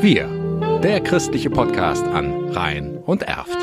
Wir, der christliche Podcast an Rhein und Erft.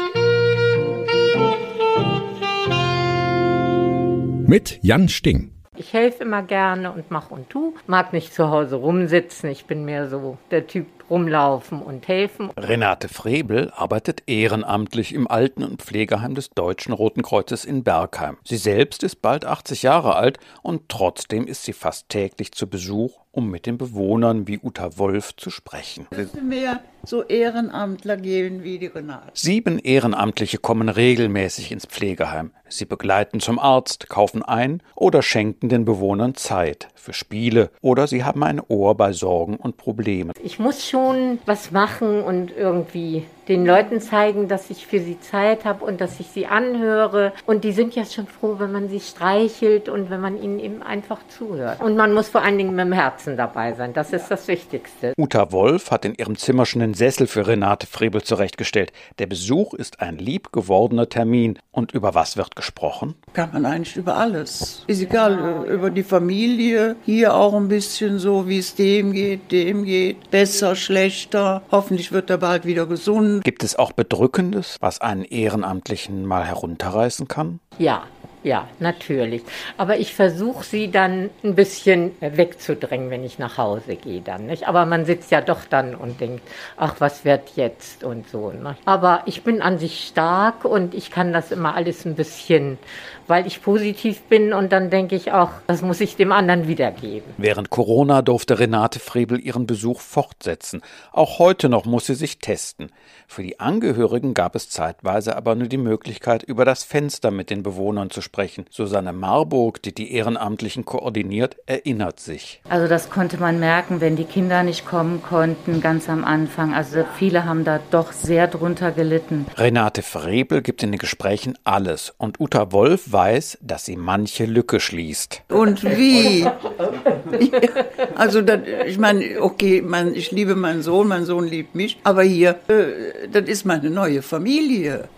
Mit Jan Sting. Ich helfe immer gerne und mach und tu. Mag nicht zu Hause rumsitzen. Ich bin mehr so der Typ rumlaufen und helfen. Renate Frebel arbeitet ehrenamtlich im Alten- und Pflegeheim des Deutschen Roten Kreuzes in Bergheim. Sie selbst ist bald 80 Jahre alt und trotzdem ist sie fast täglich zu Besuch, um mit den Bewohnern wie Uta Wolf zu sprechen. Mehr so Ehrenamtler geben wie die Renate. Sieben Ehrenamtliche kommen regelmäßig ins Pflegeheim. Sie begleiten zum Arzt, kaufen ein oder schenken den Bewohnern Zeit für Spiele oder sie haben ein Ohr bei Sorgen und Problemen. Ich muss schon was machen und irgendwie den Leuten zeigen, dass ich für sie Zeit habe und dass ich sie anhöre. Und die sind ja schon froh, wenn man sie streichelt und wenn man ihnen eben einfach zuhört. Und man muss vor allen Dingen mit dem Herzen dabei sein. Das ist das Wichtigste. Uta Wolf hat in ihrem Zimmer schon einen Sessel für Renate Frebel zurechtgestellt. Der Besuch ist ein lieb gewordener Termin. Und über was wird gesprochen? Kann man eigentlich über alles. Ist egal, über die Familie. Hier auch ein bisschen so, wie es dem geht, dem geht. Besser, schlechter. Hoffentlich wird er bald wieder gesund. Gibt es auch Bedrückendes, was einen Ehrenamtlichen mal herunterreißen kann? Ja, ja, natürlich. Aber ich versuche sie dann ein bisschen wegzudrängen, wenn ich nach Hause gehe dann. Nicht? Aber man sitzt ja doch dann und denkt, ach, was wird jetzt und so. Ne? Aber ich bin an sich stark und ich kann das immer alles ein bisschen, weil ich positiv bin und dann denke ich auch, das muss ich dem anderen wiedergeben. Während Corona durfte Renate Frebel ihren Besuch fortsetzen. Auch heute noch muss sie sich testen. Für die Angehörigen gab es zeitweise aber nur die Möglichkeit, über das Fenster mit den Bewohnern zu sprechen. Susanne Marburg, die die Ehrenamtlichen koordiniert, erinnert sich. Also das konnte man merken, wenn die Kinder nicht kommen konnten, ganz am Anfang. Also viele haben da doch sehr drunter gelitten. Renate Frebel gibt in den Gesprächen alles und Uta Wolf weiß, dass sie manche Lücke schließt. Und wie? also, das, ich meine, okay, man, ich liebe meinen Sohn, mein Sohn liebt mich, aber hier, äh, das ist meine neue Familie.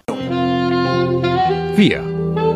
Wir,